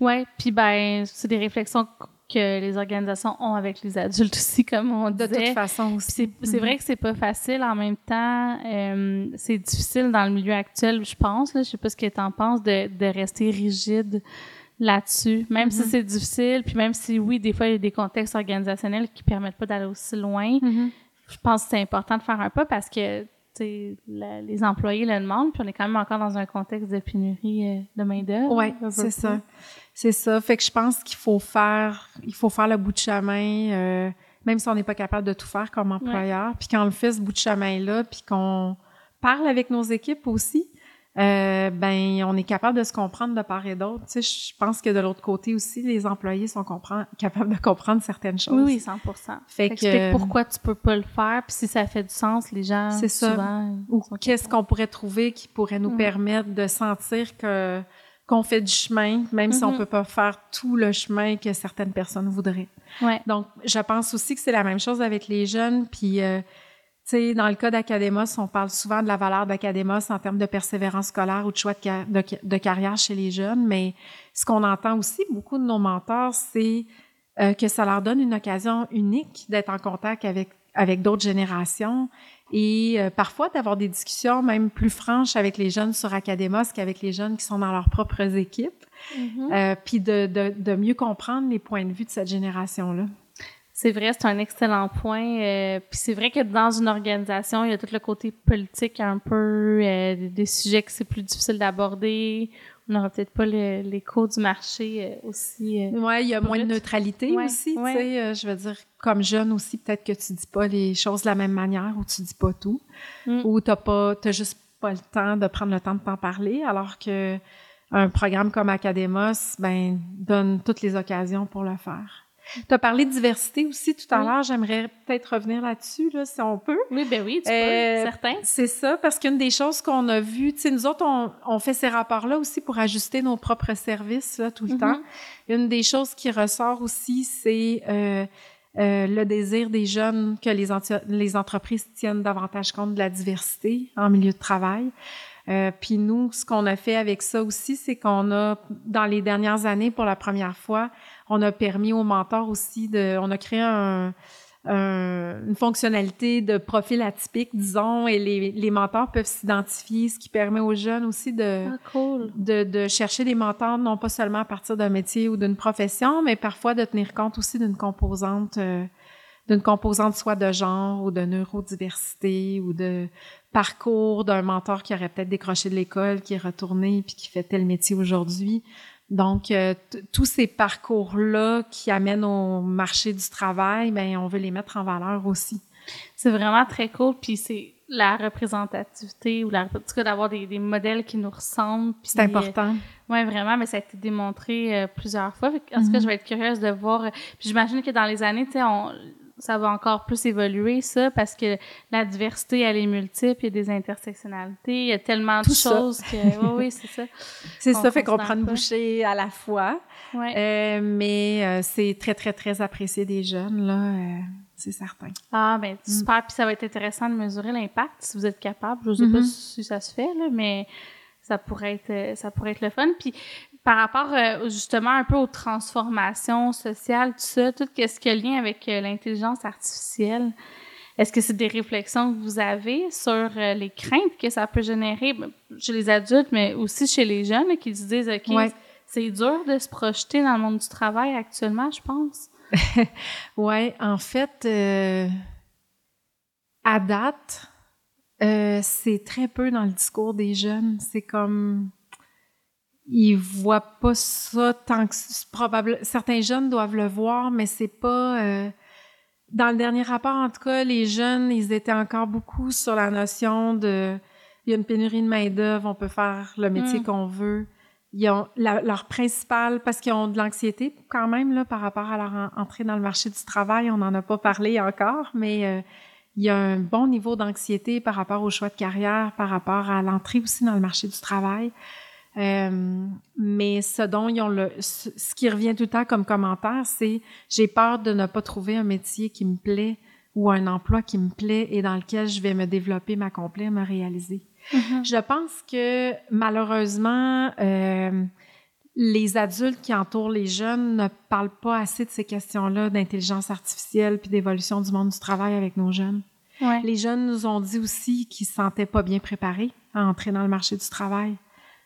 Oui, puis ben c'est des réflexions que les organisations ont avec les adultes aussi, comme on disait. De toute façon aussi. C'est vrai que c'est pas facile. En même temps, euh, c'est difficile dans le milieu actuel, je pense. Là, je sais pas ce que tu en penses, de, de rester rigide là-dessus. Même si mm-hmm. c'est difficile, puis même si, oui, des fois, il y a des contextes organisationnels qui permettent pas d'aller aussi loin, mm-hmm. je pense que c'est important de faire un pas parce que les employés le demandent, puis on est quand même encore dans un contexte de pénurie euh, de main-d'œuvre. Oui, c'est ça. C'est ça. Fait que je pense qu'il faut faire, il faut faire le bout de chemin, euh, même si on n'est pas capable de tout faire comme employeur. Puis quand on le fait ce bout de chemin-là, puis qu'on parle avec nos équipes aussi, euh, ben on est capable de se comprendre de part et d'autre. Tu sais, je pense que de l'autre côté aussi, les employés sont capables de comprendre certaines choses. Oui, oui, 100 Fait que pourquoi tu peux pas le faire, puis si ça fait du sens, les gens c'est souvent. Ou qu'est-ce qu'on pourrait trouver qui pourrait nous mm. permettre de sentir que qu'on fait du chemin, même si on mm-hmm. peut pas faire tout le chemin que certaines personnes voudraient. Ouais. Donc, je pense aussi que c'est la même chose avec les jeunes, puis euh, sais, dans le cas d'Academos, on parle souvent de la valeur d'Academos en termes de persévérance scolaire ou de choix de, carrière chez les jeunes, mais ce qu'on entend aussi beaucoup de nos mentors, c'est euh, que ça leur donne une occasion unique d'être en contact avec, avec d'autres générations et euh, parfois d'avoir des discussions même plus franches avec les jeunes sur Academos qu'avec les jeunes qui sont dans leurs propres équipes, mm-hmm. euh, puis de, de, de mieux comprendre les points de vue de cette génération-là. C'est vrai, c'est un excellent point. Euh, puis c'est vrai que dans une organisation, il y a tout le côté politique un peu, des sujets que c'est plus difficile d'aborder. On n'aura peut-être pas l'écho du marché euh, aussi. oui, il y a moins de neutralité aussi. Tu sais, je veux dire, comme jeune aussi, peut-être que tu dis pas les choses de la même manière ou tu dis pas tout, mm. ou pas, t'as juste pas le temps de prendre le temps de t'en parler, alors que un programme comme Academos, ben donne toutes les occasions pour le faire. Tu as parlé de diversité aussi tout à l'heure. J'aimerais peut-être revenir là-dessus, là, si on peut. Oui, ben oui, tu peux, euh, certain. C'est ça, parce qu'une des choses qu'on a vues, tu sais, nous autres, on, fait ces rapports-là aussi pour ajuster nos propres services là, tout le mm-hmm. temps. Une des choses qui ressort aussi, c'est euh, euh, le désir des jeunes que les, les entreprises tiennent davantage compte de la diversité en milieu de travail. Euh, puis nous, ce qu'on a fait avec ça aussi, c'est qu'on a, dans les dernières années, pour la première fois, on a permis aux mentors aussi de, on a créé un, une fonctionnalité de profil atypique, disons, et les, les mentors peuvent s'identifier, ce qui permet aux jeunes aussi de, ah, de, de, chercher des mentors, non pas seulement à partir d'un métier ou d'une profession, mais parfois de tenir compte aussi d'une composante, euh, d'une composante soit de genre ou de neurodiversité ou de parcours d'un mentor qui aurait peut-être décroché de l'école, qui est retourné puis qui fait tel métier aujourd'hui. Donc, euh, tous ces parcours-là qui amènent au marché du travail, ben on veut les mettre en valeur aussi. C'est vraiment très cool, puis c'est la représentativité ou la, en tout cas d'avoir des, des, modèles qui nous ressemblent. C'est important. Euh, oui, vraiment, mais ça a été démontré euh, plusieurs fois. En tout cas, mm-hmm. je vais être curieuse de voir. Puis j'imagine que dans les années, tu sais, on ça va encore plus évoluer, ça, parce que la diversité, elle est multiple, il y a des intersectionnalités, il y a tellement de choses que... Oui, oui, c'est ça. c'est ça, fait qu'on prend une bouchée à la fois. Ouais. Euh, mais euh, c'est très, très, très apprécié des jeunes, là. Euh, c'est certain. Ah, ben mm. super. Puis ça va être intéressant de mesurer l'impact, si vous êtes capable. Je ne sais pas mm-hmm. si ça se fait, là, mais ça pourrait être ça pourrait être le fun puis par rapport euh, justement un peu aux transformations sociales, tout ça, tout ce qui a lien avec euh, l'intelligence artificielle, est-ce que c'est des réflexions que vous avez sur euh, les craintes que ça peut générer ben, chez les adultes, mais aussi chez les jeunes qui se disent, OK, c'est dur de se projeter dans le monde du travail actuellement, je pense? oui, en fait, à date, c'est très peu dans le discours des jeunes. C'est comme ils voient pas ça tant que probable. Certains jeunes doivent le voir, mais c'est pas. Euh, dans le dernier rapport, en tout cas, les jeunes, ils étaient encore beaucoup sur la notion de. Il y a une pénurie de main d'œuvre, on peut faire le métier mm. qu'on veut. Ils ont leur principal, parce qu'ils ont de l'anxiété quand même là par rapport à leur entrée dans le marché du travail. On n'en a pas parlé encore, mais euh, il y a un bon niveau d'anxiété par rapport au choix de carrière, par rapport à l'entrée aussi dans le marché du travail. Euh, mais ce dont ils ont le, ce qui revient tout le temps comme commentaire, c'est j'ai peur de ne pas trouver un métier qui me plaît ou un emploi qui me plaît et dans lequel je vais me développer, m'accomplir, me réaliser. Mm-hmm. Je pense que malheureusement, euh, les adultes qui entourent les jeunes ne parlent pas assez de ces questions-là d'intelligence artificielle puis d'évolution du monde du travail avec nos jeunes. Ouais. Les jeunes nous ont dit aussi qu'ils se sentaient pas bien préparés à entrer dans le marché du travail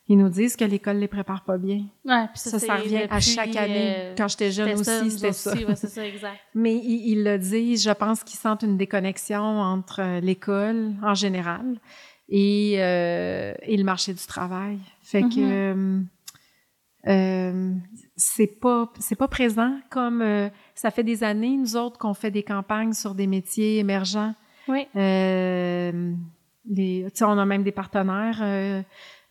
ils nous disent que l'école les prépare pas bien. Ouais, puis ça, ça, revient à chaque année. Euh, Quand j'étais jeune aussi, c'était ça. Ouais, ça, exact. Mais ils, le disent, je pense qu'ils sentent une déconnexion entre euh, l'école en général et, euh, et le marché du travail. Fait que mm-hmm. euh, euh, c'est pas c'est pas présent comme ça fait des années nous autres qu'on fait des campagnes sur des métiers émergents. Oui. Euh, les, on a même des partenaires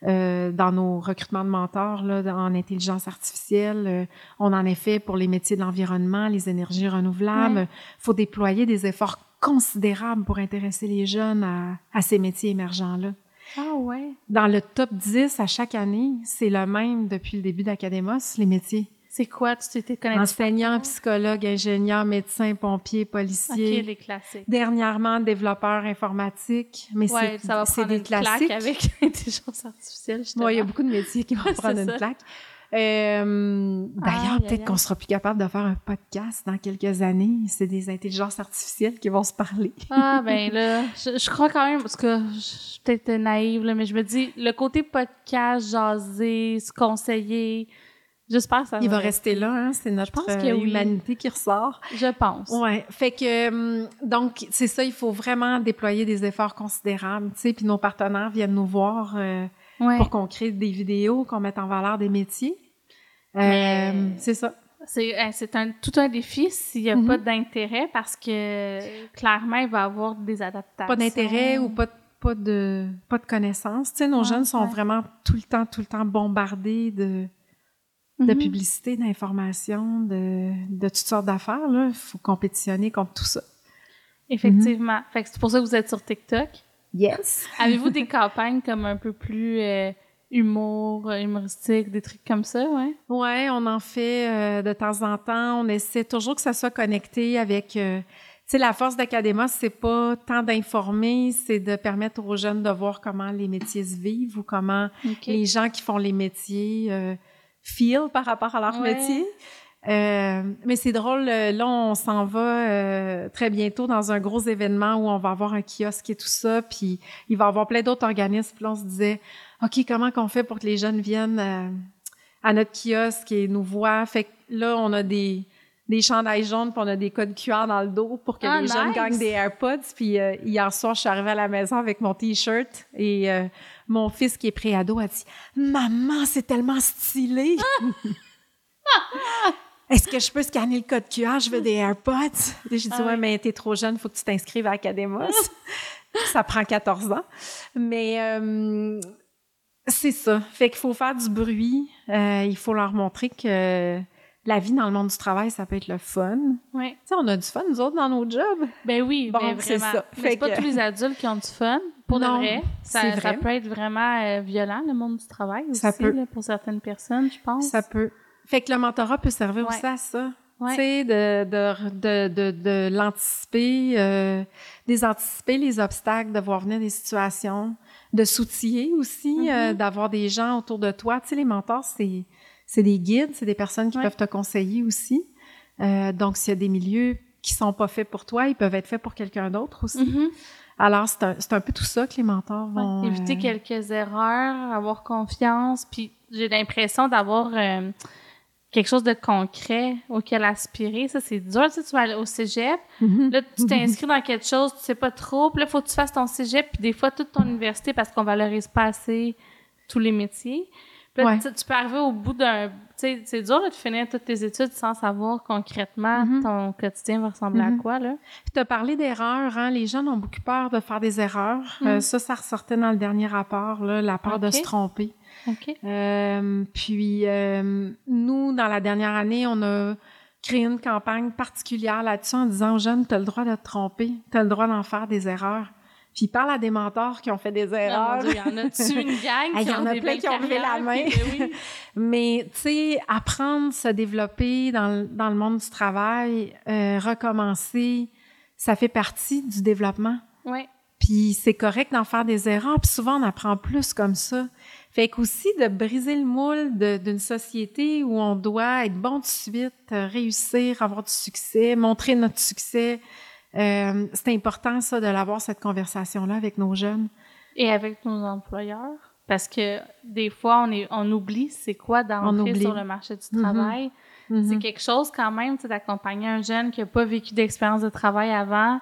euh, dans nos recrutements de mentors là, en intelligence artificielle. Euh, on en est fait pour les métiers de l'environnement, les énergies renouvelables. Il faut déployer des efforts considérables pour intéresser les jeunes à, à ces métiers émergents-là. Ah ouais. Dans le top 10 à chaque année, c'est le même depuis le début d'Academos, les métiers. C'est quoi? Tu t'étais connecté? Enseignant, psychologue, ingénieur, médecin, pompier, policier. OK, les classiques. Dernièrement, développeur informatique. Mais ouais, c'est, ça va prendre des une classiques. claque avec l'intelligence artificielle. Oui, il y a beaucoup de métiers qui vont prendre une ça. claque. Euh, d'ailleurs, peut-être qu'on sera plus capable de faire un podcast dans quelques années. C'est des intelligences artificielles qui vont se parler. Ah, ben là, je, je crois quand même, parce que je suis peut-être naïve, là, mais je me dis, le côté podcast, jaser, se conseiller, j'espère que ça Il va rester là, hein? c'est notre pense que euh, oui. humanité qui ressort. Je pense. Ouais, fait que hum, donc c'est ça, il faut vraiment déployer des efforts considérables, tu sais, puis nos partenaires viennent nous voir euh, Ouais. pour qu'on crée des vidéos, qu'on mette en valeur des métiers. Euh, c'est ça. C'est un, tout un défi s'il n'y a Mhm. pas d'intérêt parce que clairement, il va y avoir des adaptations. Pas d'intérêt ou pas de, pas de pas de connaissances. Tu sais, nos Ouais, jeunes sont ouais. vraiment tout le temps, tout le temps bombardés de de Mhm. publicité, d'informations, de, de toutes sortes d'affaires. Là, il faut compétitionner contre tout ça. Effectivement. Fait que c'est pour ça que vous êtes sur TikTok. Yes. Avez-vous des campagnes comme un peu plus euh, humour, euh, humoristique, des trucs comme ça, ouais? Ouais, on en fait euh, de temps en temps. On essaie toujours que ça soit connecté avec. euh, tu sais, la force d'Académos, c'est pas tant d'informer, c'est de permettre aux jeunes de voir comment les métiers se vivent ou comment les gens qui font les métiers euh, feel par rapport à leur Ouais. métier. Euh, mais c'est drôle, euh, là, on s'en va euh, très bientôt dans un gros événement où on va avoir un kiosque et tout ça, puis il va y avoir plein d'autres organismes. Puis là, on se disait, OK, comment qu'on fait pour que les jeunes viennent euh, à notre kiosque et nous voient? Fait que là, on a des, des chandails jaunes, puis on a des codes QR dans le dos pour que Ah, les jeunes nice! gagnent des AirPods. Puis hier soir, je suis arrivée à la maison avec mon T-shirt et mon fils qui est préado a dit « Maman, c'est tellement stylé! Est-ce que je peux scanner le code QR? Je veux des AirPods. J'ai dit, Ah ouais, oui. mais t'es trop jeune, faut que tu t'inscrives à Academos. ça prend 14 ans. Mais euh, c'est ça. Fait qu'il faut faire du bruit. Euh, il faut leur montrer que la vie dans le monde du travail, ça peut être le fun. Tu Ouais. sais, on a du fun, nous autres, dans nos jobs. Ben oui, Bon, ben c'est ça. Mais c'est pas que- tous les adultes qui ont du fun. Pour Non, de vrai. Ça, peut être vraiment euh, violent, le monde du travail aussi, Ça peut. là, pour certaines personnes, je pense. Ça peut. Fait que le mentorat peut servir Ouais. aussi à ça. Ouais. Tu sais, de, de, de, de, de l'anticiper, euh, des anticiper les obstacles, de voir venir des situations, de s'outiller aussi, euh, d'avoir des gens autour de toi. Tu sais, les mentors, c'est, c'est des guides, c'est des personnes qui Ouais. peuvent te conseiller aussi. Euh, donc, s'il y a des milieux qui sont pas faits pour toi, ils peuvent être faits pour quelqu'un d'autre aussi. Mhm. Alors, c'est un, un peu tout ça que les mentors Ouais, vont... Éviter euh, quelques erreurs, avoir confiance, puis j'ai l'impression d'avoir euh, quelque chose de concret auquel aspirer. Ça, c'est dur. Tu sais, tu vas aller au cégep, mhm. là, tu t'inscris dans quelque chose, tu sais pas trop, puis là, faut que tu fasses ton cégep, puis des fois, toute ton université, parce qu'on valorise pas assez tous les métiers. Puis là, Ouais. tu, peux arriver au bout d'un... Tu sais, c'est dur là, de finir toutes tes études sans savoir concrètement Mhm. ton quotidien va ressembler Mhm. à quoi, là. Puis tu as parlé d'erreurs, hein? les jeunes ont beaucoup peur de faire des erreurs. Mm. Euh, ça, ça ressortait dans le dernier rapport, là, la peur de se tromper. OK? Euh, puis euh, nous, dans la dernière année, on a créé une campagne particulière là-dessus en disant aux jeunes, tu as le droit de te tromper, tu as le droit d'en faire des erreurs. Puis parle à des mentors qui ont fait des Ah, erreurs. il y en a-tu une gang Ah, il qui y en ont a des plein qui ont levé la main. ben oui. Mais, tu sais, apprendre, se développer dans, le- dans le monde du travail, euh, recommencer, ça fait partie du développement. Ouais. Puis c'est correct d'en faire des erreurs, puis souvent on apprend plus comme ça. Fait qu'aussi de briser le moule d'une société où on doit être bon de suite, euh, réussir, avoir du succès, montrer notre succès. Euh, c'est important ça de l'avoir cette conversation là avec nos jeunes. Et avec nos employeurs. Parce que des fois, on, est, on oublie c'est quoi On d'entrer sur le marché du Mhm. travail. C'est Mhm. quelque chose quand même, d'accompagner un jeune qui n'a pas vécu d'expérience de travail avant.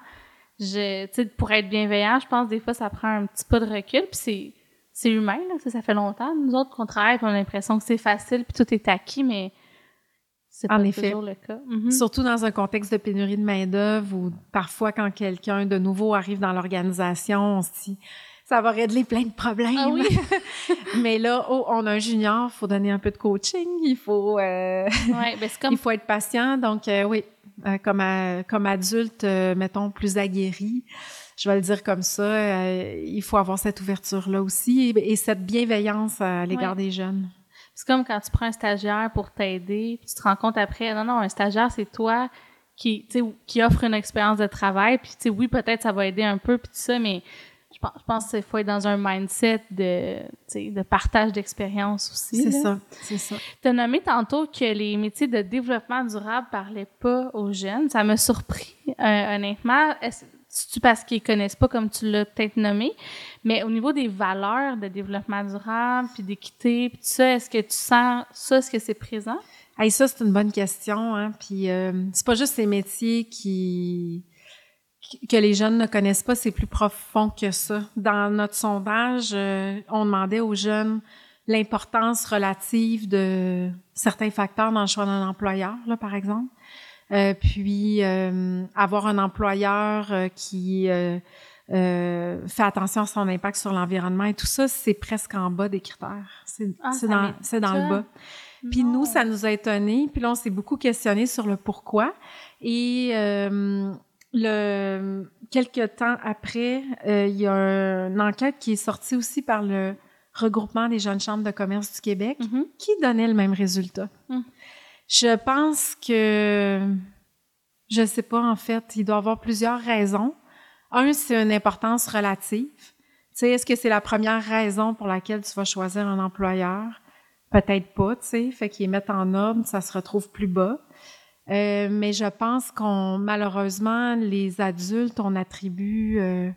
Je, pour être bienveillant, je pense des fois ça prend un petit pas de recul. Puis c'est, c'est humain, là, ça, ça fait longtemps. Nous autres qu'on travaille, on a l'impression que c'est facile, puis tout est acquis, mais c'est En pas effet. toujours le cas. Mhm. Surtout dans un contexte de pénurie de main-d'œuvre ou parfois quand quelqu'un de nouveau arrive dans l'organisation, on se dit ça va régler plein de problèmes. Ah oui? Mais là, oh, on a un junior, il faut donner un peu de coaching, il faut, euh, ouais, ben comme... il faut être patient. Donc, euh, oui, euh, comme, comme adulte, mettons, plus aguerri, je vais le dire comme ça, il faut avoir cette ouverture-là aussi et, cette bienveillance à l'égard des jeunes. C'est comme quand tu prends un stagiaire pour t'aider, tu te rends compte après, non, non, un stagiaire, c'est toi qui, qui offre une expérience de travail, puis oui, peut-être ça va aider un peu, puis tout ça, mais je pense qu'il faut être dans un mindset de, de partage d'expérience aussi. C'est ça, c'est ça. Tu as nommé tantôt que les métiers de développement durable ne parlaient pas aux jeunes. Ça m'a surpris, euh, honnêtement. C'est-tu parce qu'ils connaissent pas comme tu l'as peut-être nommé? Mais au niveau des valeurs de développement durable, puis d'équité, puis ça, est-ce que tu sens ça, est-ce que c'est présent? Hey, ça, c'est une bonne question. Hein? Puis euh, c'est pas juste ces métiers que les jeunes ne connaissent pas, c'est plus profond que ça. Dans notre sondage, euh, on demandait aux jeunes l'importance relative de certains facteurs dans le choix d'un employeur, là, par exemple. Euh, puis euh, avoir un employeur qui fait attention à son impact sur l'environnement et tout ça, c'est presque en bas des critères. C'est ah, dans, dans le bas. Puis nous, ça nous a étonnés. Puis là, on s'est beaucoup questionné sur le pourquoi. Et le, quelques temps après, euh, il y a une enquête qui est sortie aussi par le regroupement des jeunes chambres de commerce du Québec mm-hmm. qui donnait le même résultat. Mm. Je pense que, je sais pas en fait, il doit y avoir plusieurs raisons. Un, c'est une importance relative. Tu sais, est-ce que c'est la première raison pour laquelle tu vas choisir un employeur? Peut-être pas, tu sais. Fait qu'ils mettent en ordre, ça se retrouve plus bas. Euh, mais je pense qu'on malheureusement les adultes on attribue euh,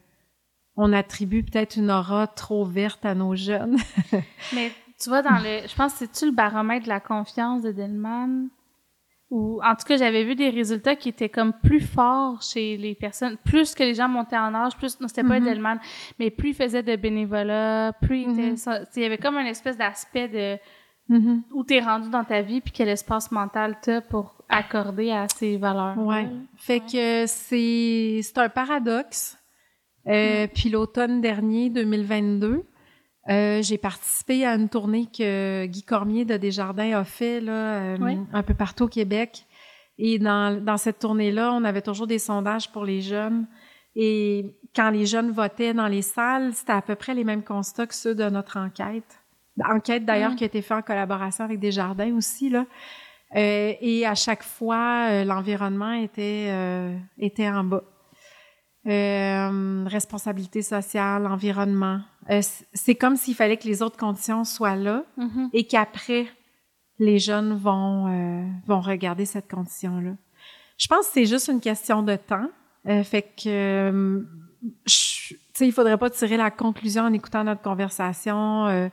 on attribue peut-être une aura trop verte à nos jeunes. mais tu vois dans le je pense c'est tu le baromètre de la confiance de Delman? Ou en tout cas j'avais vu des résultats qui étaient comme plus forts chez les personnes plus que les gens montaient en âge plus non c'était pas mm Delman mais plus ils faisaient de bénévolat plus mm-hmm. il y avait comme un espèce d'aspect de Mm-hmm. Où tu es rendu dans ta vie, puis quel espace mental tu as pour accorder à ces valeurs. Ouais. Fait que c'est, c'est un paradoxe. Euh, mm. Puis l'automne dernier, 2022, euh, j'ai participé à une tournée que Guy Cormier de Desjardins a fait là, euh, un peu partout au Québec. Et dans, dans cette tournée-là, on avait toujours des sondages pour les jeunes. Et quand les jeunes votaient dans les salles, c'était à peu près les mêmes constats que ceux de notre enquête. Enquête d'ailleurs mm. qui a été faite en collaboration avec Desjardins aussi là. Euh, et à chaque fois, l'environnement était était en bas. Responsabilité sociale, environnement. c'est comme s'il fallait que les autres conditions soient là mm-hmm. et qu'après les jeunes vont vont regarder cette condition là. Je pense que c'est juste une question de temps. fait que tu sais, il faudrait pas tirer la conclusion en écoutant notre conversation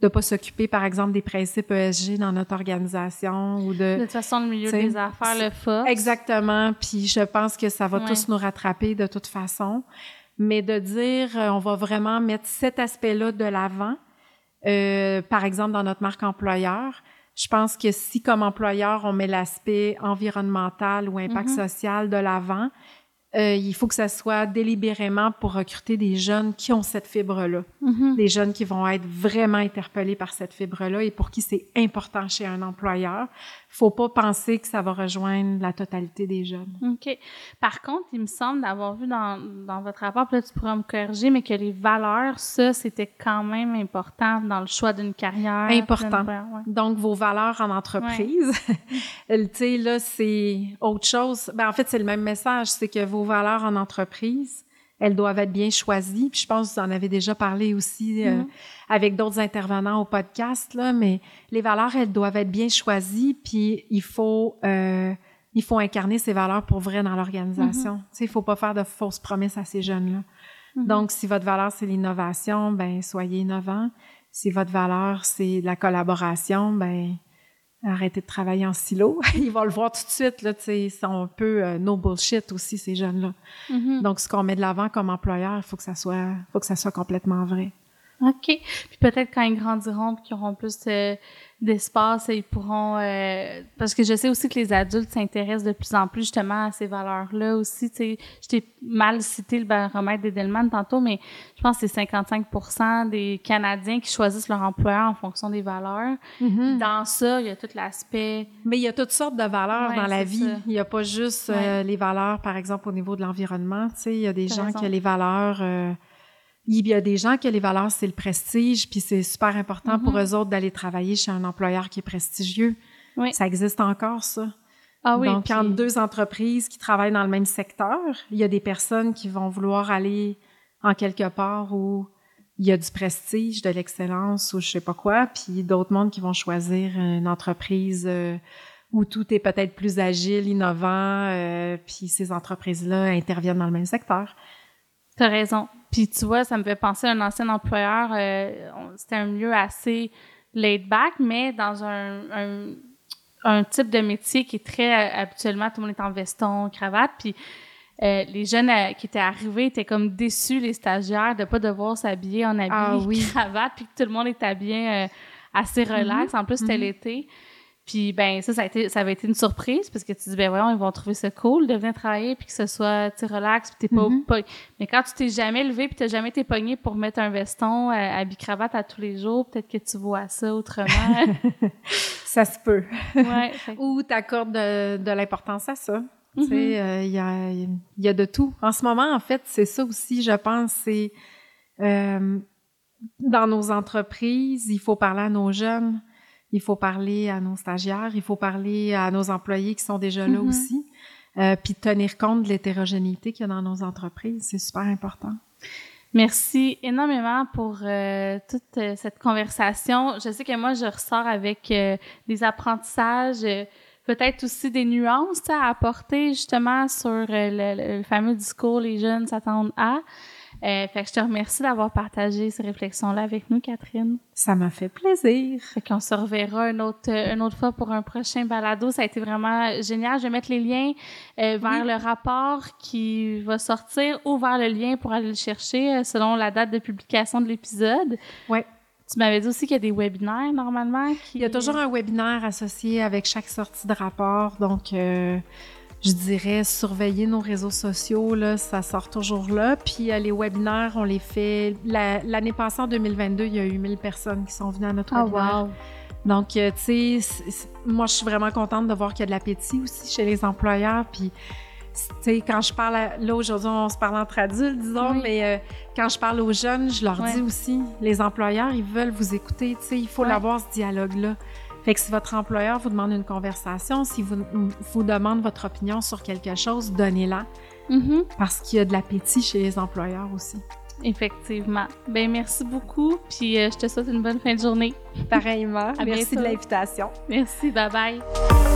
de pas s'occuper, par exemple, des principes ESG dans notre organisation ou de... De toute façon, le milieu des affaires le fait. Exactement. Puis je pense que ça va tous nous rattraper de toute façon. Mais de dire, euh, on va vraiment mettre cet aspect-là de l'avant, euh, par exemple, dans notre marque employeur, je pense que si, comme employeur, on met l'aspect environnemental ou impact mm-hmm. social de l'avant, euh, il faut que ça soit délibérément pour recruter des jeunes qui ont cette fibre-là. Mm-hmm. Des jeunes qui vont être vraiment interpellés par cette fibre-là et pour qui c'est important chez un employeur faut pas penser que ça va rejoindre la totalité des jeunes. OK. Par contre, il me semble d'avoir vu dans, dans votre rapport, peut-être tu pourras me corriger, mais que les valeurs, ça, c'était quand même important dans le choix d'une carrière. Important. Donc, vos valeurs en entreprise, tu sais, là, c'est autre chose. Ben, en fait, c'est le même message, c'est que vos valeurs en entreprise, elles doivent être bien choisies. Puis je pense que vous en avez déjà parlé aussi euh, mm-hmm. avec d'autres intervenants au podcast, là, mais les valeurs, elles doivent être bien choisies, puis il faut euh, il faut incarner ces valeurs pour vrai dans l'organisation. Mm-hmm. Tu sais, il faut pas faire de fausses promesses à ces jeunes-là. Mm-hmm. Donc, si votre valeur, c'est l'innovation, ben soyez innovant. Si votre valeur, c'est la collaboration, ben arrêter de travailler en silo. Ils vont le voir tout de suite, là, tu sais, ils sont un peu euh, no bullshit aussi, ces jeunes-là. Mm-hmm. Donc, ce qu'on met de l'avant comme employeur, il faut que ça soit, faut que ça soit complètement vrai. OK. Puis peut-être quand ils grandiront, puis qu'ils auront plus euh, d'espace, ils pourront... Euh, parce que je sais aussi que les adultes s'intéressent de plus en plus justement à ces valeurs-là aussi. Tu sais, je t'ai mal cité le baromètre d'Edelman tantôt, mais je pense que c'est 55% des Canadiens qui choisissent leur employeur en fonction des valeurs. Mm-hmm. Dans ça, il y a tout l'aspect... Mais il y a toutes sortes de valeurs dans la vie. Il n'y a pas juste euh, les valeurs, par exemple, au niveau de l'environnement. Tu sais, il y a des gens qui ont les valeurs il y a des gens qui les valeurs, c'est le prestige, puis c'est super important pour mm-hmm. eux autres d'aller travailler chez un employeur qui est prestigieux. Oui. Ça existe encore, ça. Ah oui, Donc, entre deux entreprises qui travaillent dans le même secteur, il y a des personnes qui vont vouloir aller en quelque part où il y a du prestige, de l'excellence ou je sais pas quoi, puis d'autres mondes qui vont choisir une entreprise euh, où tout est peut-être plus agile, innovant, euh, puis ces entreprises-là interviennent dans le même secteur. T'as raison. Puis tu vois, ça me fait penser à un ancien employeur. Euh, c'était un milieu assez laid back, mais dans un, un, type de métier qui est très euh, habituellement tout le monde est en veston, cravate. Puis euh, les jeunes qui étaient arrivés étaient comme déçus, les stagiaires, de pas devoir s'habiller en habit ah, oui. cravate, puis que tout le monde était habillé assez relax. Mm-hmm. En plus, c'était mm-hmm. l'été. Puis ben ça, ça a été, ça avait été une surprise parce que tu dis ben voyons, ils vont trouver ça cool de venir travailler puis que ce soit tu relax puis t'es pas, mm-hmm. mais quand tu t'es jamais levé puis t'as jamais été pogné pour mettre un veston à euh, cravate à tous les jours, peut-être que tu vois ça autrement. ça se peut. Ouais. Ou t'accordes de, de l'importance à ça. Tu sais, mm-hmm. euh, il y, a, y a de tout. En ce moment, en fait, c'est ça aussi, je pense, c'est euh, dans nos entreprises, il faut parler à nos jeunes il faut parler à nos stagiaires, il faut parler à nos employés qui sont déjà là mm-hmm. aussi, euh, puis tenir compte de l'hétérogénéité qu'il y a dans nos entreprises. C'est super important. Merci énormément pour euh, toute euh, cette conversation. Je sais que moi, je ressors avec des apprentissages, peut-être aussi des nuances à apporter justement sur le, le fameux discours les jeunes s'attendent à. Euh, fait que je te remercie d'avoir partagé ces réflexions-là avec nous, Catherine. Ça m'a fait plaisir. Fait qu'on se reverra une autre, une autre fois pour un prochain balado. Ça a été vraiment génial. Je vais mettre les liens euh, vers le rapport qui va sortir ou vers le lien pour aller le chercher euh, selon la date de publication de l'épisode. Oui. Tu m'avais dit aussi qu'il y a des webinaires normalement. Il y a toujours un webinaire associé avec chaque sortie de rapport. Donc, je dirais, surveiller nos réseaux sociaux, là, ça sort toujours là. Puis euh, les webinaires, on les fait. L'année passée, en 2022, il y a eu 1000 personnes qui sont venues à notre oh, webinaire. Donc, euh, tu sais, moi, je suis vraiment contente de voir qu'il y a de l'appétit aussi chez les employeurs. Puis, tu sais, quand je parle, là, aujourd'hui, on se parle entre adultes, disons, mais euh, quand je parle aux jeunes, je leur dis aussi, les employeurs, ils veulent vous écouter, tu sais, il faut l'avoir, ce dialogue-là. Fait que si votre employeur vous demande une conversation, s'il vous, vous demande votre opinion sur quelque chose, donnez-la. Mm-hmm. Parce qu'il y a de l'appétit chez les employeurs aussi. Effectivement. Ben merci beaucoup. Puis euh, je te souhaite une bonne fin de journée. Pareillement. merci de l'invitation. Merci. Bye bye.